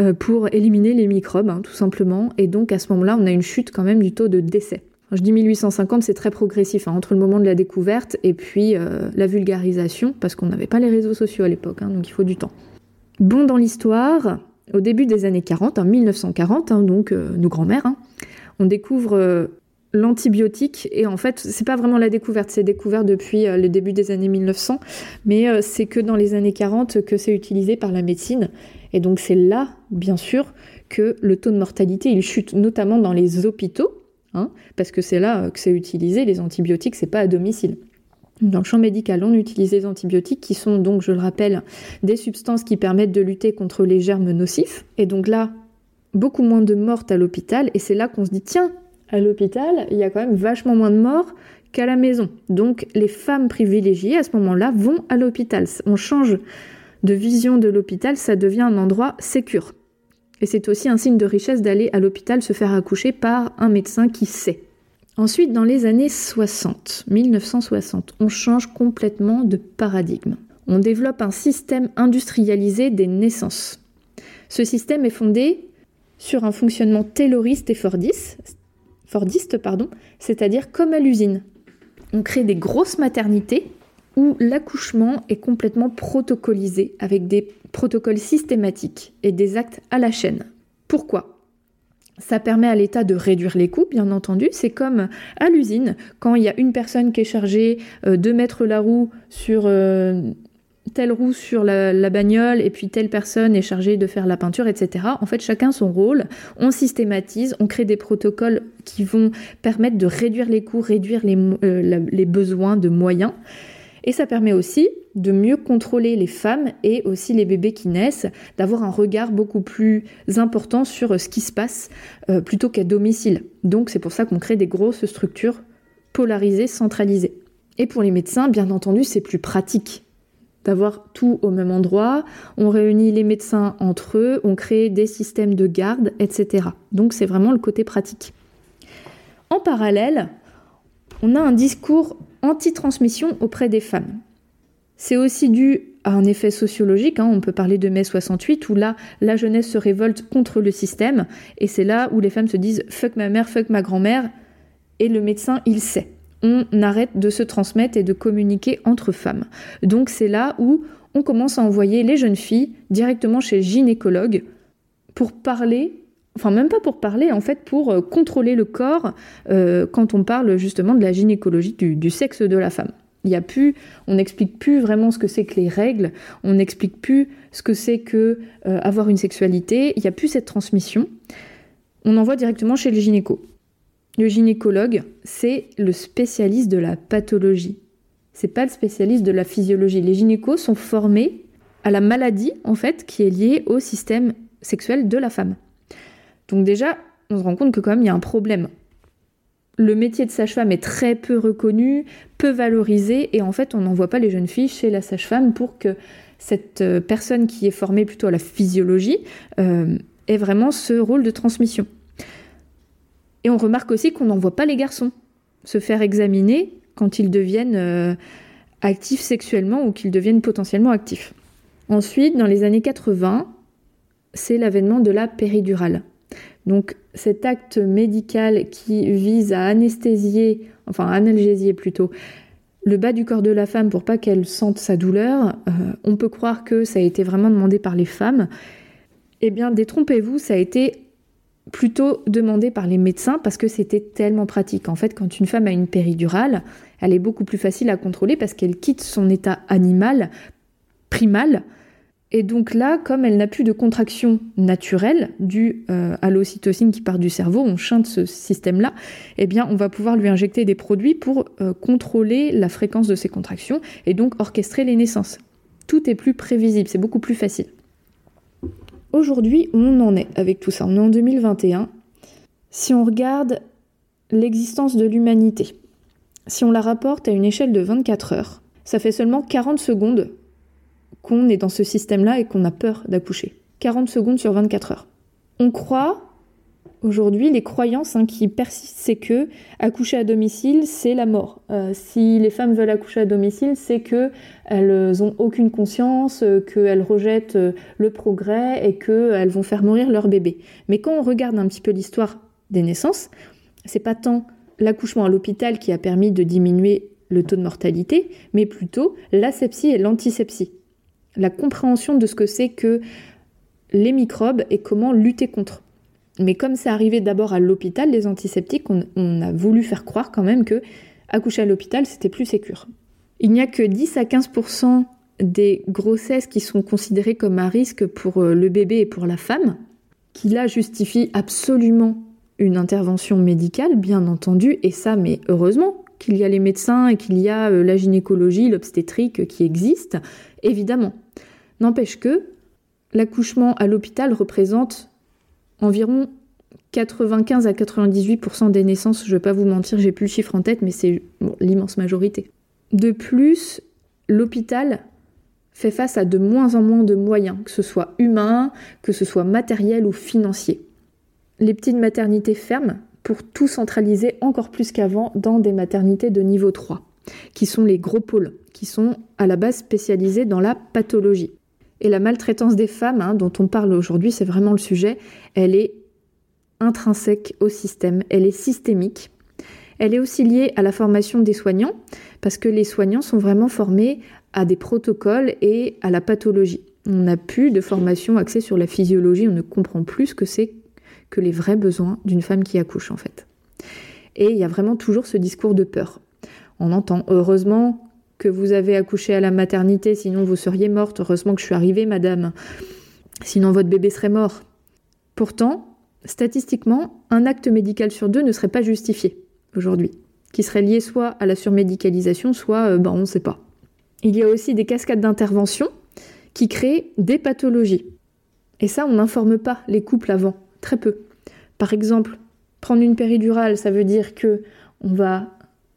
euh, pour éliminer les microbes, hein, tout simplement. Et donc à ce moment-là, on a une chute quand même du taux de décès. je dis 1850, c'est très progressif, hein, entre le moment de la découverte et puis euh, la vulgarisation, parce qu'on n'avait pas les réseaux sociaux à l'époque, hein, donc il faut du temps. Bon dans l'histoire, au début des années 40, en 1940, donc euh, nos grands-mères, on découvre l'antibiotique et en fait c'est pas vraiment la découverte c'est découvert depuis euh, le début des années 1900 mais euh, c'est que dans les années 40 que c'est utilisé par la médecine. Et donc c'est là bien sûr que le taux de mortalité il chute notamment dans les hôpitaux hein, parce que c'est là euh, que c'est utilisé les antibiotiques c'est pas à domicile dans le champ médical, on utilise les antibiotiques qui sont donc, je le rappelle, des substances qui permettent de lutter contre les germes nocifs. Et donc là, beaucoup moins de mortes à l'hôpital. Et c'est là qu'on se dit, tiens, à l'hôpital, il y a quand même vachement moins de morts qu'à la maison. Donc les femmes privilégiées à ce moment-là vont à l'hôpital. On change de vision de l'hôpital, ça devient un endroit sécure. Et c'est aussi un signe de richesse d'aller à l'hôpital se faire accoucher par un médecin qui sait. Ensuite, dans les années 60, 1960, on change complètement de paradigme. On développe un système industrialisé des naissances. Ce système est fondé sur un fonctionnement tayloriste et fordiste, c'est-à-dire comme à l'usine. On crée des grosses maternités où l'accouchement est complètement protocolisé avec des protocoles systématiques et des actes à la chaîne. Pourquoi? Ça permet à l'État de réduire les coûts, bien entendu. C'est comme à l'usine, quand il y a une personne qui est chargée euh, de mettre la roue sur euh, telle roue sur la, bagnole et puis telle personne est chargée de faire la peinture, etc. En fait, chacun son rôle. On systématise, on crée des protocoles qui vont permettre de réduire les coûts, réduire les, euh, les besoins de moyens. Et ça permet aussi de mieux contrôler les femmes et aussi les bébés qui naissent, d'avoir un regard beaucoup plus important sur ce qui se passe euh, plutôt qu'à domicile. Donc c'est pour ça qu'on crée des grosses structures polarisées, centralisées. Et pour les médecins, bien entendu, c'est plus pratique d'avoir tout au même endroit. On réunit les médecins entre eux, on crée des systèmes de garde, etc. Donc c'est vraiment le côté pratique. En parallèle, on a un discours anti-transmission auprès des femmes. C'est aussi dû à un effet sociologique, hein. on peut parler de mai 68, où là, la jeunesse se révolte contre le système, et c'est là où les femmes se disent fuck ma mère, fuck ma grand-mère, et le médecin, il sait on arrête de se transmettre et de communiquer entre femmes. Donc c'est là où on commence à envoyer les jeunes filles directement chez le gynécologue pour parler, enfin même pas pour parler, en fait pour euh, contrôler le corps euh, quand on parle justement de la gynécologie du, sexe de la femme. Il y a plus, on n'explique plus vraiment ce que c'est que les règles, on n'explique plus ce que c'est que euh, avoir une sexualité, il n'y a plus cette transmission. On envoie directement chez le gynéco. Le gynécologue, c'est le spécialiste de la pathologie. C'est pas le spécialiste de la physiologie. Les gynécos sont formés à la maladie en fait qui est liée au système sexuel de la femme. Donc déjà, on se rend compte que quand même il y a un problème. Le métier de sage-femme est très peu reconnu, peu valorisé, et en fait on n'envoie pas les jeunes filles chez la sage-femme pour que cette euh, personne qui est formée plutôt à la physiologie euh, ait vraiment ce rôle de transmission. Et on remarque aussi qu'on n'envoie pas les garçons se faire examiner quand ils deviennent euh, actifs sexuellement ou qu'ils deviennent potentiellement actifs. Ensuite, dans les années 80, c'est l'avènement de la péridurale. Donc cet acte médical qui vise à anesthésier, enfin analgésier plutôt, le bas du corps de la femme pour pas qu'elle sente sa douleur, euh, on peut croire que ça a été vraiment demandé par les femmes. Eh bien, détrompez-vous, ça a été plutôt demandé par les médecins parce que c'était tellement pratique. En fait, quand une femme a une péridurale, elle est beaucoup plus facile à contrôler parce qu'elle quitte son état animal, primal, et donc là, comme elle n'a plus de contraction naturelle due euh, à l'ocytocine qui part du cerveau, on chante ce système-là, eh bien on va pouvoir lui injecter des produits pour euh, contrôler la fréquence de ses contractions et donc orchestrer les naissances. Tout est plus prévisible, c'est beaucoup plus facile. Aujourd'hui, on en est avec tout ça. On est en 2021. Si on regarde l'existence de l'humanité, si on la rapporte à une échelle de 24 heures, ça fait seulement 40 secondes qu'on est dans ce système-là et qu'on a peur d'accoucher. 40 secondes sur 24 heures. On croit, aujourd'hui, les croyances hein, qui persistent, c'est que accoucher à domicile, c'est la mort. Euh, si les femmes veulent accoucher à domicile, c'est que elles ont aucune conscience, euh, qu'elles rejettent euh, le progrès et qu'elles vont faire mourir leur bébé. Mais quand on regarde un petit peu l'histoire des naissances, c'est pas tant l'accouchement à l'hôpital qui a permis de diminuer le taux de mortalité, mais plutôt l'asepsie et l'antisepsie la compréhension de ce que c'est que les microbes et comment lutter contre. Mais comme c'est arrivé d'abord à l'hôpital, les antiseptiques, on, a voulu faire croire quand même que accoucher à l'hôpital, c'était plus sécure. Il n'y a que 10 à 15% des grossesses qui sont considérées comme à risque pour euh, le bébé et pour la femme, qui là justifient absolument une intervention médicale, bien entendu, et ça, mais heureusement qu'il y a les médecins et qu'il y a euh, la gynécologie, l'obstétrique qui existent, évidemment. N'empêche que l'accouchement à l'hôpital représente environ 95 à 98% des naissances, je ne vais pas vous mentir, j'ai plus le chiffre en tête, mais c'est l'immense majorité. De plus, l'hôpital fait face à de moins en moins de moyens, que ce soit humain, que ce soit matériel ou financier. Les petites maternités ferment pour tout centraliser encore plus qu'avant dans des maternités de niveau 3 qui sont les gros pôles, qui sont à la base spécialisés dans la pathologie. Et la maltraitance des femmes, hein, dont on parle aujourd'hui, c'est vraiment le sujet, elle est intrinsèque au système, elle est systémique. Elle est aussi liée à la formation des soignants, parce que les soignants sont vraiment formés à des protocoles et à la pathologie. On n'a plus de formation axée sur la physiologie, on ne comprend plus ce que c'est que les vrais besoins d'une femme qui accouche en fait. Et il y a vraiment toujours ce discours de peur on entend heureusement que vous avez accouché à la maternité, sinon vous seriez morte. Heureusement que je suis arrivée, madame. Sinon votre bébé serait mort. Pourtant, statistiquement, un acte médical sur deux ne serait pas justifié aujourd'hui, qui serait lié soit à la surmédicalisation, soit euh, ben, on ne sait pas. Il y a aussi des cascades d'intervention qui créent des pathologies. Et ça, on n'informe pas les couples avant, très peu. Par exemple, prendre une péridurale, ça veut dire que on va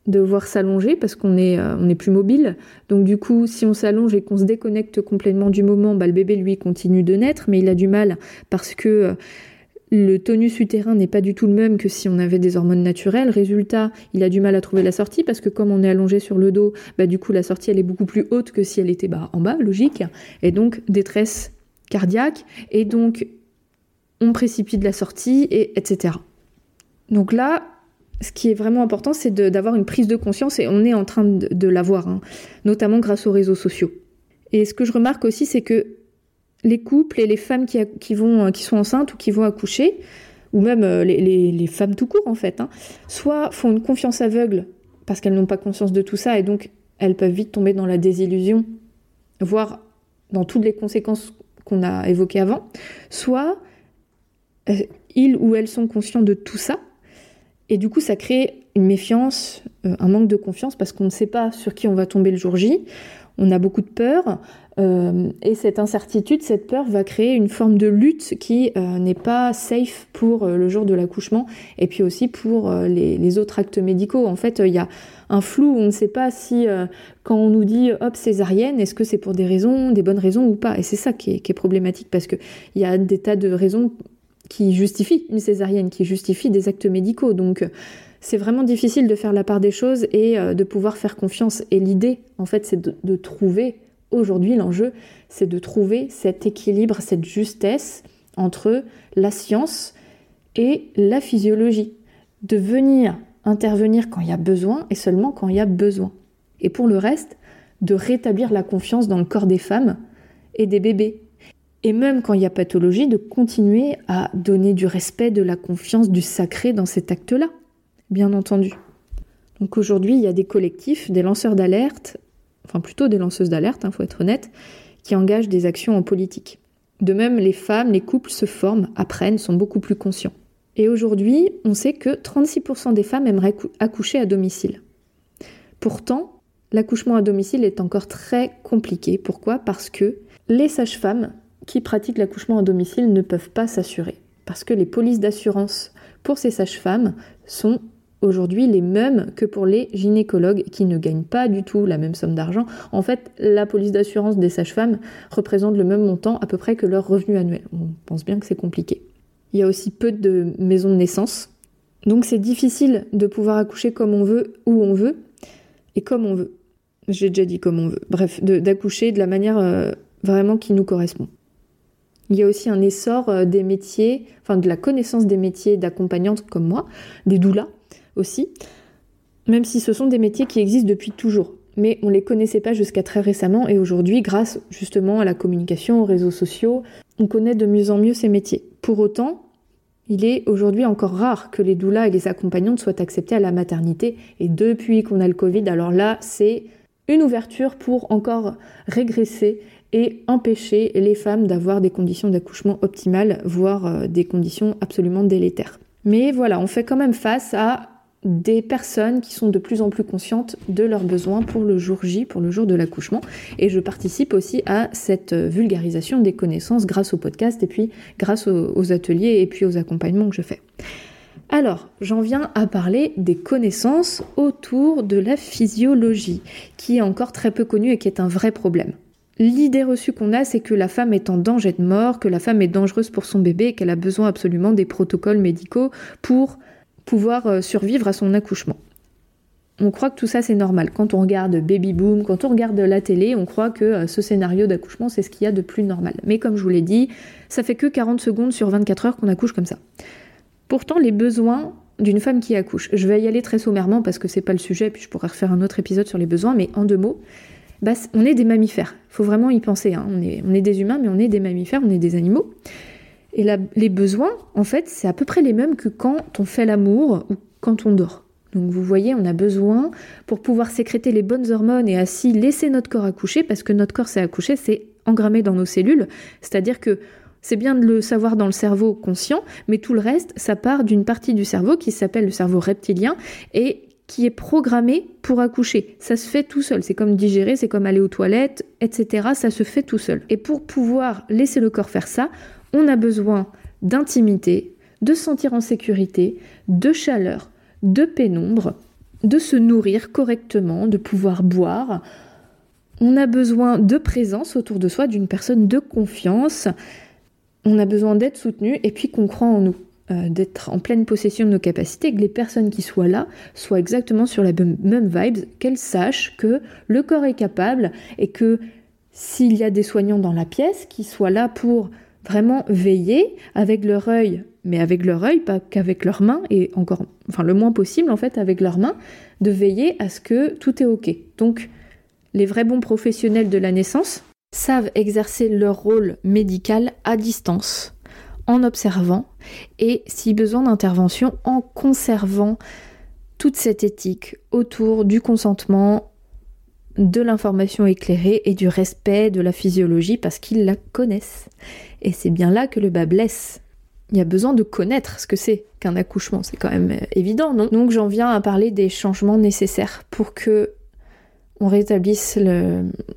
devoir s'allonger parce qu'on est, euh, est plus mobile. Donc du coup, si on s'allonge et qu'on se déconnecte complètement du moment, bah, le bébé lui continue de naître, mais il a du mal parce que euh, le tonus utérin n'est pas du tout le même que si on avait des hormones naturelles. Résultat, il a du mal à trouver la sortie parce que comme on est allongé sur le dos, bah, du coup la sortie elle est beaucoup plus haute que si elle était bah, en bas, logique. Et donc détresse cardiaque et donc on précipite la sortie et etc. Donc là, ce qui est vraiment important, c'est d'avoir une prise de conscience et on est en train de, l'avoir, hein, notamment grâce aux réseaux sociaux. Et ce que je remarque aussi, c'est que les couples et les femmes qui, vont, qui sont enceintes ou qui vont accoucher, ou même euh, les, femmes tout court en fait, hein, soit font une confiance aveugle parce qu'elles n'ont pas conscience de tout ça et donc elles peuvent vite tomber dans la désillusion, voire dans toutes les conséquences qu'on a évoquées avant, soit euh, ils ou elles sont conscients de tout ça et du coup, ça crée une méfiance, euh, un manque de confiance parce qu'on ne sait pas sur qui on va tomber le jour J. On a beaucoup de peur. Euh, et cette incertitude, cette peur va créer une forme de lutte qui euh, n'est pas safe pour le jour de l'accouchement et puis aussi pour les, autres actes médicaux. En fait, il y a un flou on ne sait pas si quand on nous dit hop césarienne, est-ce que c'est pour des raisons, des bonnes raisons ou pas. Et c'est ça qui est, qui est problématique parce qu'il y a des tas de raisons qui justifie une césarienne, qui justifie des actes médicaux. Donc c'est vraiment difficile de faire la part des choses et euh, de pouvoir faire confiance. Et l'idée, en fait, c'est de, trouver, aujourd'hui l'enjeu, c'est de trouver cet équilibre, cette justesse entre la science et la physiologie, de venir intervenir quand il y a besoin et seulement quand il y a besoin. Et pour le reste, de rétablir la confiance dans le corps des femmes et des bébés. Et même quand il y a pathologie, de continuer à donner du respect, de la confiance, du sacré dans cet acte-là, bien entendu. Donc aujourd'hui, il y a des collectifs, des lanceurs d'alerte, enfin plutôt des lanceuses d'alerte, il hein, faut être honnête, qui engagent des actions en politique. De même, les femmes, les couples se forment, apprennent, sont beaucoup plus conscients. Et aujourd'hui, on sait que 36% des femmes aimeraient accoucher à domicile. Pourtant, l'accouchement à domicile est encore très compliqué. Pourquoi? Parce que les sages-femmes qui pratiquent l'accouchement à domicile ne peuvent pas s'assurer. Parce que les polices d'assurance pour ces sages-femmes sont aujourd'hui les mêmes que pour les gynécologues qui ne gagnent pas du tout la même somme d'argent. En fait, la police d'assurance des sages-femmes représente le même montant à peu près que leur revenu annuel. On pense bien que c'est compliqué. Il y a aussi peu de maisons de naissance. Donc c'est difficile de pouvoir accoucher comme on veut, où on veut, et comme on veut. J'ai déjà dit comme on veut. Bref, d'accoucher de, la manière euh, vraiment qui nous correspond. Il y a aussi un essor euh, des métiers, enfin de la connaissance des métiers d'accompagnante comme moi, des doulas aussi, même si ce sont des métiers qui existent depuis toujours. Mais on ne les connaissait pas jusqu'à très récemment et aujourd'hui, grâce justement à la communication, aux réseaux sociaux, on connaît de mieux en mieux ces métiers. Pour autant, il est aujourd'hui encore rare que les doulas et les accompagnantes soient acceptés à la maternité. Et depuis qu'on a le Covid, alors là, c'est une ouverture pour encore régresser et empêcher les femmes d'avoir des conditions d'accouchement optimales, voire euh, des conditions absolument délétères. Mais voilà, on fait quand même face à des personnes qui sont de plus en plus conscientes de leurs besoins pour le jour J, pour le jour de l'accouchement. Et je participe aussi à cette vulgarisation des connaissances grâce au podcast et puis grâce aux, ateliers et puis aux accompagnements que je fais. Alors, j'en viens à parler des connaissances autour de la physiologie, qui est encore très peu connue et qui est un vrai problème. L'idée reçue qu'on a, c'est que la femme est en danger de mort, que la femme est dangereuse pour son bébé et qu'elle a besoin absolument des protocoles médicaux pour pouvoir euh, survivre à son accouchement. On croit que tout ça c'est normal. Quand on regarde Baby Boom, quand on regarde la télé, on croit que euh, ce scénario d'accouchement c'est ce qu'il y a de plus normal. Mais comme je vous l'ai dit, ça fait que 40 secondes sur 24 heures qu'on accouche comme ça. Pourtant, les besoins d'une femme qui accouche, je vais y aller très sommairement parce que c'est pas le sujet, puis je pourrais refaire un autre épisode sur les besoins, mais en deux mots, bah, on est des mammifères. Faut vraiment y penser. Hein. On, est, on est des humains, mais on est des mammifères, on est des animaux. Et les besoins, en fait, c'est à peu près les mêmes que quand on fait l'amour ou quand on dort. Donc vous voyez, on a besoin, pour pouvoir sécréter les bonnes hormones et ainsi laisser notre corps accoucher, parce que notre corps s'est accouché, c'est engrammé dans nos cellules, c'est-à-dire que c'est bien de le savoir dans le cerveau conscient, mais tout le reste, ça part d'une partie du cerveau qui s'appelle le cerveau reptilien et qui est programmé pour accoucher. Ça se fait tout seul. C'est comme digérer, c'est comme aller aux toilettes, etc. Ça se fait tout seul. Et pour pouvoir laisser le corps faire ça, on a besoin d'intimité, de se sentir en sécurité, de chaleur, de pénombre, de se nourrir correctement, de pouvoir boire. On a besoin de présence autour de soi, d'une personne de confiance. On a besoin d'être soutenu et puis qu'on croit en nous, euh, d'être en pleine possession de nos capacités, que les personnes qui soient là soient exactement sur la même vibe, qu'elles sachent que le corps est capable et que s'il y a des soignants dans la pièce, qui soient là pour vraiment veiller avec leur œil, mais avec leur œil, pas qu'avec leurs mains, et encore, enfin le moins possible en fait avec leurs mains, de veiller à ce que tout est ok. Donc les vrais bons professionnels de la naissance savent exercer leur rôle médical à distance, en observant, et si besoin d'intervention, en conservant toute cette éthique autour du consentement, de l'information éclairée et du respect de la physiologie parce qu'ils la connaissent. Et c'est bien là que le bas blesse. Il y a besoin de connaître ce que c'est qu'un accouchement, c'est quand même euh, évident, non? Donc j'en viens à parler des changements nécessaires pour que on rétablisse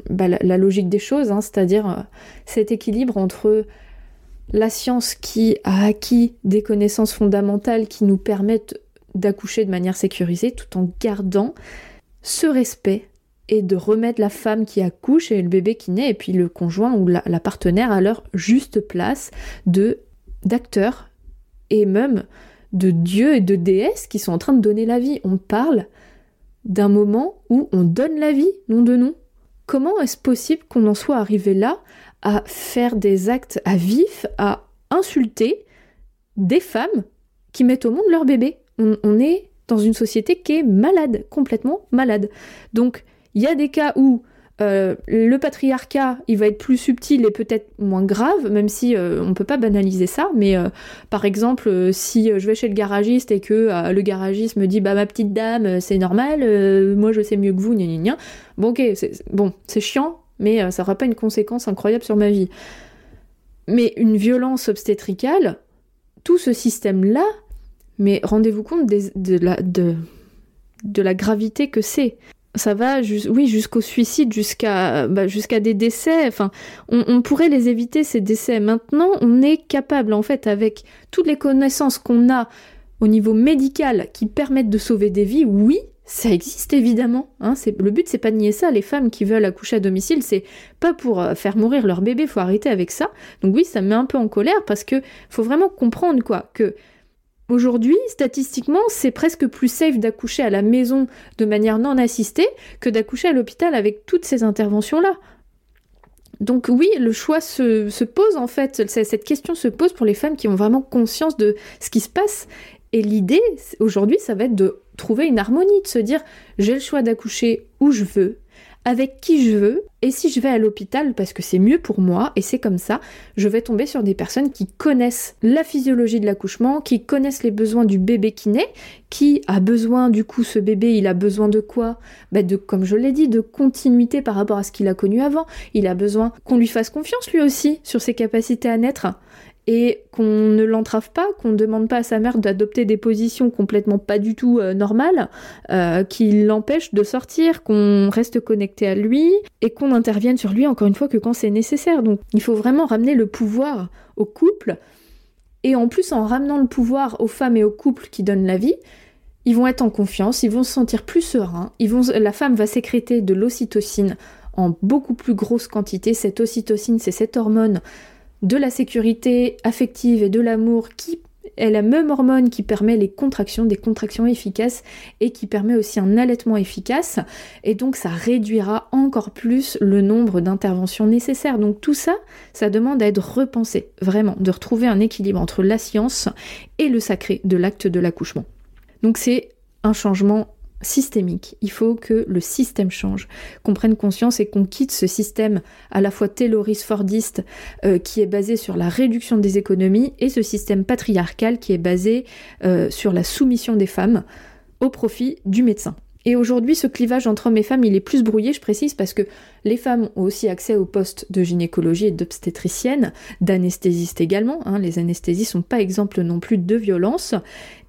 bah, la, logique des choses, hein, c'est-à-dire euh, cet équilibre entre la science qui a acquis des connaissances fondamentales qui nous permettent d'accoucher de manière sécurisée tout en gardant ce respect et de remettre la femme qui accouche et le bébé qui naît et puis le conjoint ou la, partenaire à leur juste place de d'acteurs et même de dieux et de déesses qui sont en train de donner la vie. On parle d'un moment où on donne la vie, nom de nom. Comment est-ce possible qu'on en soit arrivé là à faire des actes à vif, à insulter des femmes qui mettent au monde leur bébé. On, est dans une société qui est malade, complètement malade. Donc, il y a des cas où euh, le patriarcat, il va être plus subtil et peut-être moins grave, même si euh, on peut pas banaliser ça. Mais euh, par exemple, si je vais chez le garagiste et que le garagiste me dit bah ma petite dame, c'est normal, moi je sais mieux que vous, gna gna gna. Bon ok, bon, c'est chiant, mais ça aura pas une conséquence incroyable sur ma vie. Mais une violence obstétricale, tout ce système-là, mais rendez-vous compte de, la, de, de la gravité que c'est ça va oui jusqu'au suicide jusqu'à bah, jusqu'à des décès enfin on, pourrait les éviter ces décès maintenant on est capable en fait avec toutes les connaissances qu'on a au niveau médical qui permettent de sauver des vies oui ça existe évidemment. Hein, le but c'est pas de nier ça. Les femmes qui veulent accoucher à domicile, c'est pas pour euh, faire mourir leur bébé. Faut arrêter avec ça. Donc oui, ça me met un peu en colère parce que faut vraiment comprendre quoi que Aujourd'hui, statistiquement, c'est presque plus safe d'accoucher à la maison de manière non assistée que d'accoucher à l'hôpital avec toutes ces interventions-là. Donc oui, le choix se, pose en fait, cette question se pose pour les femmes qui ont vraiment conscience de ce qui se passe. Et l'idée, aujourd'hui, ça va être de trouver une harmonie, de se dire, j'ai le choix d'accoucher où je veux, avec qui je veux, et si je vais à l'hôpital parce que c'est mieux pour moi, et c'est comme ça, je vais tomber sur des personnes qui connaissent la physiologie de l'accouchement, qui connaissent les besoins du bébé qui naît, qui a besoin du coup ce bébé, il a besoin de quoi? Bah de, Comme je l'ai dit, de continuité par rapport à ce qu'il a connu avant. Il a besoin qu'on lui fasse confiance lui aussi sur ses capacités à naître et qu'on ne l'entrave pas, qu'on ne demande pas à sa mère d'adopter des positions complètement pas du tout euh, normales, euh, qui l'empêchent de sortir, qu'on reste connecté à lui et qu'on intervienne sur lui encore une fois que quand c'est nécessaire. Donc il faut vraiment ramener le pouvoir au couple et en plus en ramenant le pouvoir aux femmes et aux couples qui donnent la vie, ils vont être en confiance, ils vont se sentir plus sereins, la femme va sécréter de l'ocytocine en beaucoup plus grosse quantité. Cette ocytocine, c'est cette hormone de la sécurité affective et de l'amour qui est la même hormone qui permet les contractions, des contractions efficaces et qui permet aussi un allaitement efficace. Et donc ça réduira encore plus le nombre d'interventions nécessaires. Donc tout ça, ça demande à être repensé, vraiment, de retrouver un équilibre entre la science et le sacré de l'acte de l'accouchement. Donc c'est un changement systémique. Il faut que le système change, qu'on prenne conscience et qu'on quitte ce système à la fois tayloriste-fordiste euh, qui est basé sur la réduction des économies et ce système patriarcal qui est basé euh, sur la soumission des femmes au profit du médecin. Et aujourd'hui, ce clivage entre hommes et femmes, il est plus brouillé, je précise, parce que les femmes ont aussi accès aux postes de gynécologie et d'obstétricienne, d'anesthésiste également. Hein. les anesthésies sont pas exemples non plus de violence.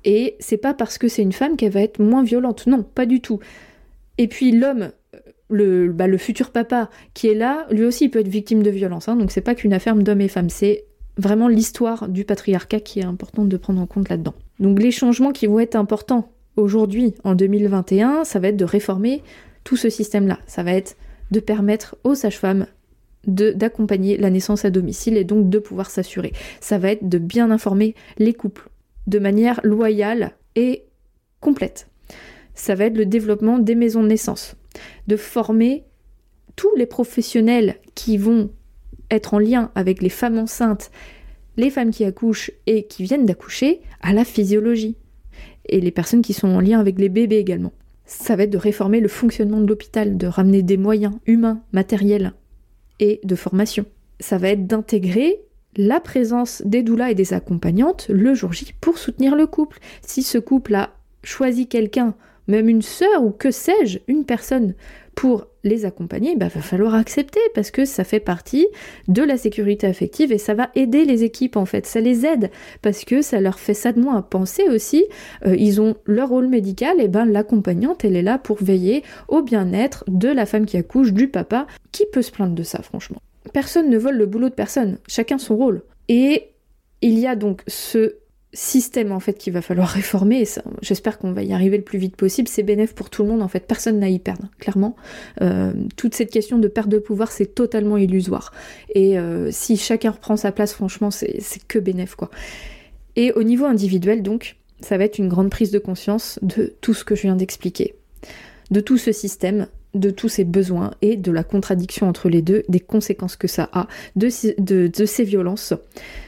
Et c'est pas parce que c'est une femme qu'elle va être moins violente. Non, pas du tout. Et puis l'homme, le, bah, futur papa qui est là, lui aussi il peut être victime de violence. Hein. donc c'est pas qu'une affaire d'hommes et femmes, c'est vraiment l'histoire du patriarcat qui est importante de prendre en compte là-dedans. Donc les changements qui vont être importants aujourd'hui, en 2021, ça va être de réformer tout ce système-là. Ça va être de permettre aux sages-femmes d'accompagner la naissance à domicile et donc de pouvoir s'assurer. Ça va être de bien informer les couples de manière loyale et complète. Ça va être le développement des maisons de naissance, de former tous les professionnels qui vont être en lien avec les femmes enceintes, les femmes qui accouchent et qui viennent d'accoucher à la physiologie, et les personnes qui sont en lien avec les bébés également. Ça va être de réformer le fonctionnement de l'hôpital, de ramener des moyens humains, matériels et de formation. Ça va être d'intégrer la présence des doulas et des accompagnantes le jour J pour soutenir le couple. Si ce couple a choisi quelqu'un, même une sœur ou que sais-je, une personne pour les accompagner, il bah, va falloir accepter parce que ça fait partie de la sécurité affective et ça va aider les équipes en fait, ça les aide parce que ça leur fait ça de moins penser aussi, euh, ils ont leur rôle médical et ben l'accompagnante elle est là pour veiller au bien-être de la femme qui accouche, du papa, qui peut se plaindre de ça franchement. Personne ne vole le boulot de personne, chacun son rôle. Et il y a donc ce système en fait qu'il va falloir réformer j'espère qu'on va y arriver le plus vite possible. C'est bénéf pour tout le monde en fait. Personne n'a y perdre clairement. Euh, toute cette question de perte de pouvoir c'est totalement illusoire. Et euh, si chacun reprend sa place franchement c'est que bénéf quoi. Et au niveau individuel donc ça va être une grande prise de conscience de tout ce que je viens d'expliquer. De tout ce système de tous ces besoins et de la contradiction entre les deux, des conséquences que ça a, de, ces violences.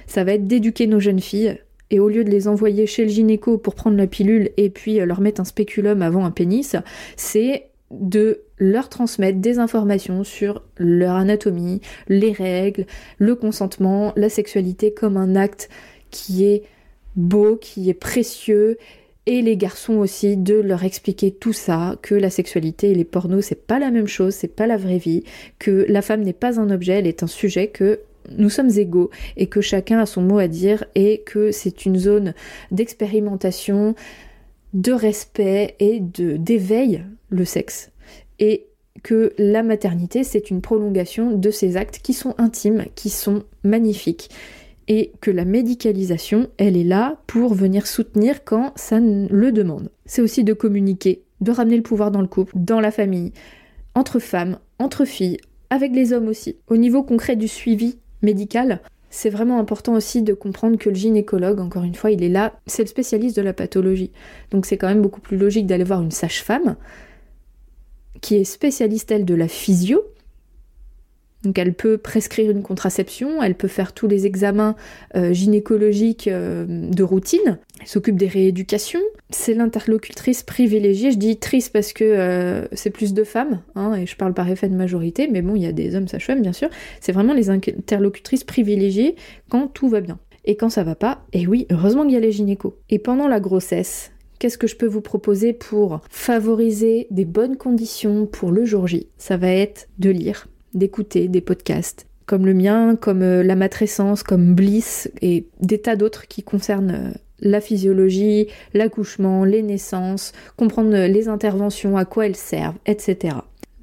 Ça va être d'éduquer nos jeunes filles et au lieu de les envoyer chez le gynéco pour prendre la pilule et puis euh, leur mettre un spéculum avant un pénis, c'est de leur transmettre des informations sur leur anatomie, les règles, le consentement, la sexualité comme un acte qui est beau, qui est précieux et les garçons aussi de leur expliquer tout ça, que la sexualité et les pornos c'est pas la même chose, c'est pas la vraie vie, que la femme n'est pas un objet, elle est un sujet, que nous sommes égaux et que chacun a son mot à dire et que c'est une zone d'expérimentation, de respect et de d'éveil le sexe. Et que la maternité c'est une prolongation de ces actes qui sont intimes, qui sont magnifiques et que la médicalisation, elle est là pour venir soutenir quand ça le demande. C'est aussi de communiquer, de ramener le pouvoir dans le couple, dans la famille, entre femmes, entre filles, avec les hommes aussi. Au niveau concret du suivi médical, c'est vraiment important aussi de comprendre que le gynécologue, encore une fois, il est là, c'est le spécialiste de la pathologie. Donc c'est quand même beaucoup plus logique d'aller voir une sage-femme qui est spécialiste, elle, de la physio, donc elle peut prescrire une contraception, elle peut faire tous les examens euh, gynécologiques euh, de routine, elle s'occupe des rééducations. C'est l'interlocutrice privilégiée, je dis triste parce que euh, c'est plus de femmes, hein, et je parle par effet de majorité, mais bon, il y a des hommes sages-femmes bien sûr. C'est vraiment les interlocutrices privilégiées quand tout va bien. Et quand ça va pas, et oui, heureusement qu'il y a les gynécos. Et pendant la grossesse, Qu'est-ce que je peux vous proposer pour favoriser des bonnes conditions pour le jour J? Ça va être de lire, d'écouter des podcasts comme le mien, comme euh, la matrescence, comme Bliss et des tas d'autres qui concernent euh, la physiologie, l'accouchement, les naissances, comprendre euh, les interventions, à quoi elles servent, etc.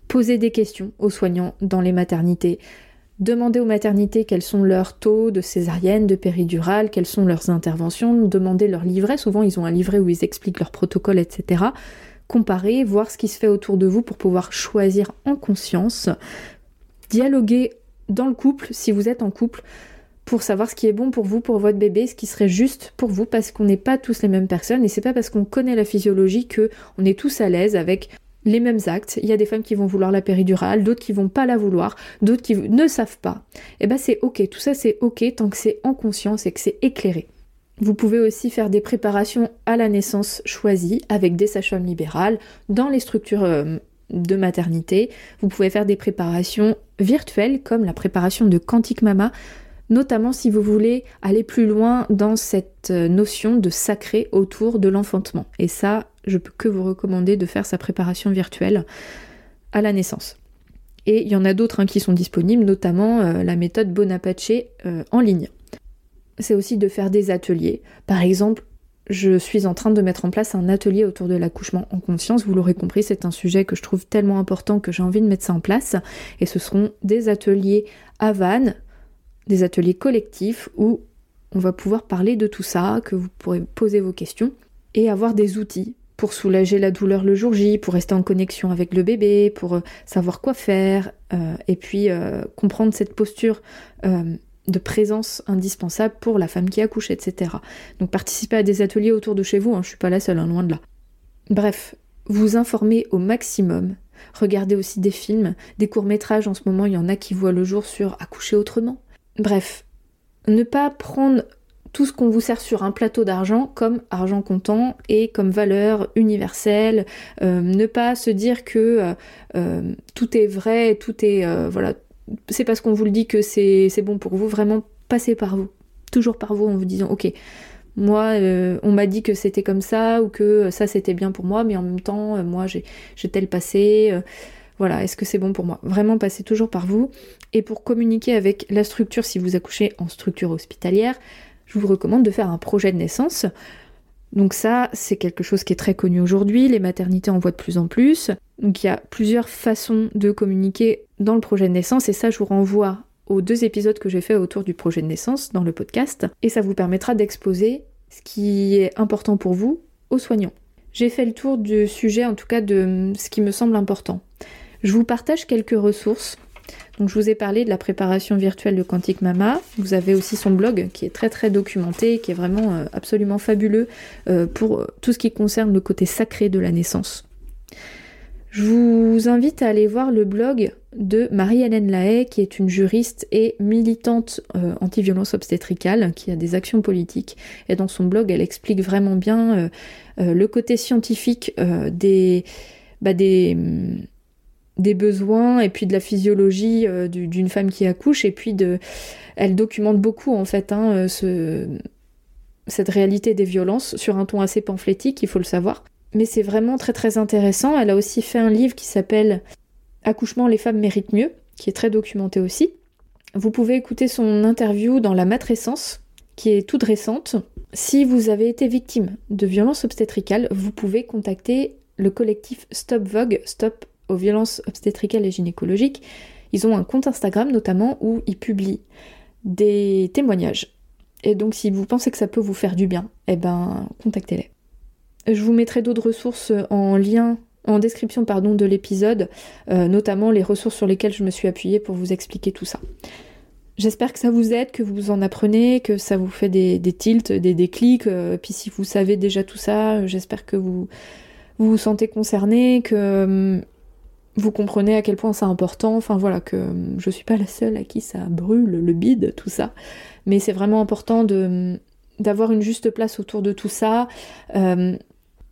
Poser des questions aux soignants dans les maternités. Demander aux maternités quels sont leurs taux de césarienne, de péridurale, quelles sont leurs interventions, demander leur livret. Souvent, ils ont un livret où ils expliquent leur protocole, etc. Comparer, voir ce qui se fait autour de vous pour pouvoir choisir en conscience dialoguer dans le couple, si vous êtes en couple, pour savoir ce qui est bon pour vous, pour votre bébé, ce qui serait juste pour vous, parce qu'on n'est pas tous les mêmes personnes et c'est pas parce qu'on connaît la physiologie que on est tous à l'aise avec les mêmes actes. Il y a des femmes qui vont vouloir la péridurale, d'autres qui vont pas la vouloir, d'autres qui ne savent pas. Et eh ben c'est ok, tout ça c'est ok tant que c'est en conscience et que c'est éclairé. Vous pouvez aussi faire des préparations à la naissance choisies avec des sages-femmes libérales dans les structures euh, de maternité. Vous pouvez faire des préparations virtuelles comme la préparation de Quantique Mama, notamment si vous voulez aller plus loin dans cette euh, notion de sacré autour de l'enfantement. Et ça, je peux que vous recommander de faire sa préparation virtuelle à la naissance. Et il y en a d'autres hein, qui sont disponibles, notamment euh, la méthode Bonapace euh, en ligne. C'est aussi de faire des ateliers. Par exemple, je suis en train de mettre en place un atelier autour de l'accouchement en conscience. Vous l'aurez compris, c'est un sujet que je trouve tellement important que j'ai envie de mettre ça en place. Et ce seront des ateliers à Vannes, des ateliers collectifs où on va pouvoir parler de tout ça, que vous pourrez poser vos questions et avoir des outils pour soulager la douleur le jour J, pour rester en connexion avec le bébé, pour euh, savoir quoi faire, euh, et puis euh, comprendre cette posture de présence indispensable pour la femme qui accouche, etc. Donc participez à des ateliers autour de chez vous, hein, je suis pas la seule, hein, loin de là. Bref, vous informez au maximum. Regardez aussi des films, des courts-métrages, en ce moment il y en a qui voient le jour sur accoucher autrement. Bref, ne pas prendre tout ce qu'on vous sert sur un plateau d'argent comme argent comptant et comme valeur universelle. Euh, ne pas se dire que euh, euh, tout est vrai, tout est voilà, c'est parce qu'on vous le dit que c'est bon pour vous, vraiment passez par vous. Toujours par vous en vous disant ok, moi euh, on m'a dit que c'était comme ça ou que ça c'était bien pour moi, mais en même temps euh, moi j'ai tel passé. Euh, voilà, est-ce que c'est bon pour moi? Vraiment passez toujours par vous. Et pour communiquer avec la structure, si vous accouchez en structure hospitalière, je vous recommande de faire un projet de naissance. Donc ça, c'est quelque chose qui est très connu aujourd'hui, les maternités en voient de plus en plus. Donc il y a plusieurs façons de communiquer dans le projet de naissance et ça je vous renvoie aux deux épisodes que j'ai fait autour du projet de naissance dans le podcast et ça vous permettra d'exposer ce qui est important pour vous aux soignants. J'ai fait le tour du sujet en tout cas de ce qui me semble important. Je vous partage quelques ressources. Donc je vous ai parlé de la préparation virtuelle de Quantique Mama. Vous avez aussi son blog qui est très très documenté, qui est vraiment euh, absolument fabuleux euh, pour tout ce qui concerne le côté sacré de la naissance. Je vous invite à aller voir le blog de Marie-Hélène Lahaye, qui est une juriste et militante euh, anti-violence obstétricale, qui a des actions politiques. Et dans son blog, elle explique vraiment bien euh, euh, le côté scientifique des, bah, des, mm, des, besoins et puis de la physiologie d'une femme qui accouche. Et puis de, elle documente beaucoup en fait hein, ce, cette réalité des violences sur un ton assez pamphlétique, il faut le savoir. Mais c'est vraiment très très intéressant. Elle a aussi fait un livre qui s'appelle Accouchement, les femmes méritent mieux, qui est très documenté aussi. Vous pouvez écouter son interview dans La Matrescence, qui est toute récente. Si vous avez été victime de violences obstétricales, vous pouvez contacter le collectif Stop Vogue, Stop aux violences obstétricales et gynécologiques. Ils ont un compte Instagram notamment où ils publient des témoignages. Et donc si vous pensez que ça peut vous faire du bien, eh ben contactez-les. Je vous mettrai d'autres ressources en lien en description pardon, de l'épisode, euh, notamment les ressources sur lesquelles je me suis appuyée pour vous expliquer tout ça. J'espère que ça vous aide, que vous en apprenez, que ça vous fait des, tilts, des déclics. Euh, puis si vous savez déjà tout ça, j'espère que vous, vous sentez concerné, que hum, vous comprenez à quel point c'est important. Enfin voilà, que hum, je suis pas la seule à qui ça brûle le bide, tout ça. Mais c'est vraiment important de d'avoir une juste place autour de tout ça,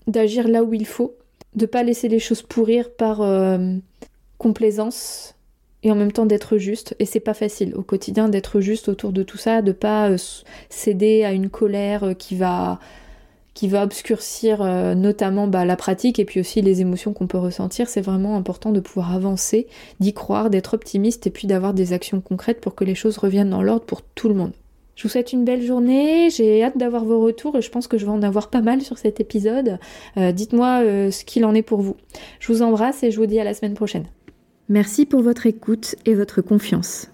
d'agir là où il faut de pas laisser les choses pourrir par euh, complaisance et en même temps d'être juste. Et c'est pas facile au quotidien d'être juste autour de tout ça, de pas euh, céder à une colère euh, qui va qui va obscurcir notamment bah, la pratique et puis aussi les émotions qu'on peut ressentir. C'est vraiment important de pouvoir avancer, d'y croire, d'être optimiste et puis d'avoir des actions concrètes pour que les choses reviennent dans l'ordre pour tout le monde. Je vous souhaite une belle journée, j'ai hâte d'avoir vos retours et je pense que je vais en avoir pas mal sur cet épisode. Euh, dites-moi euh, ce qu'il en est pour vous. Je vous embrasse et je vous dis à la semaine prochaine. Merci pour votre écoute et votre confiance.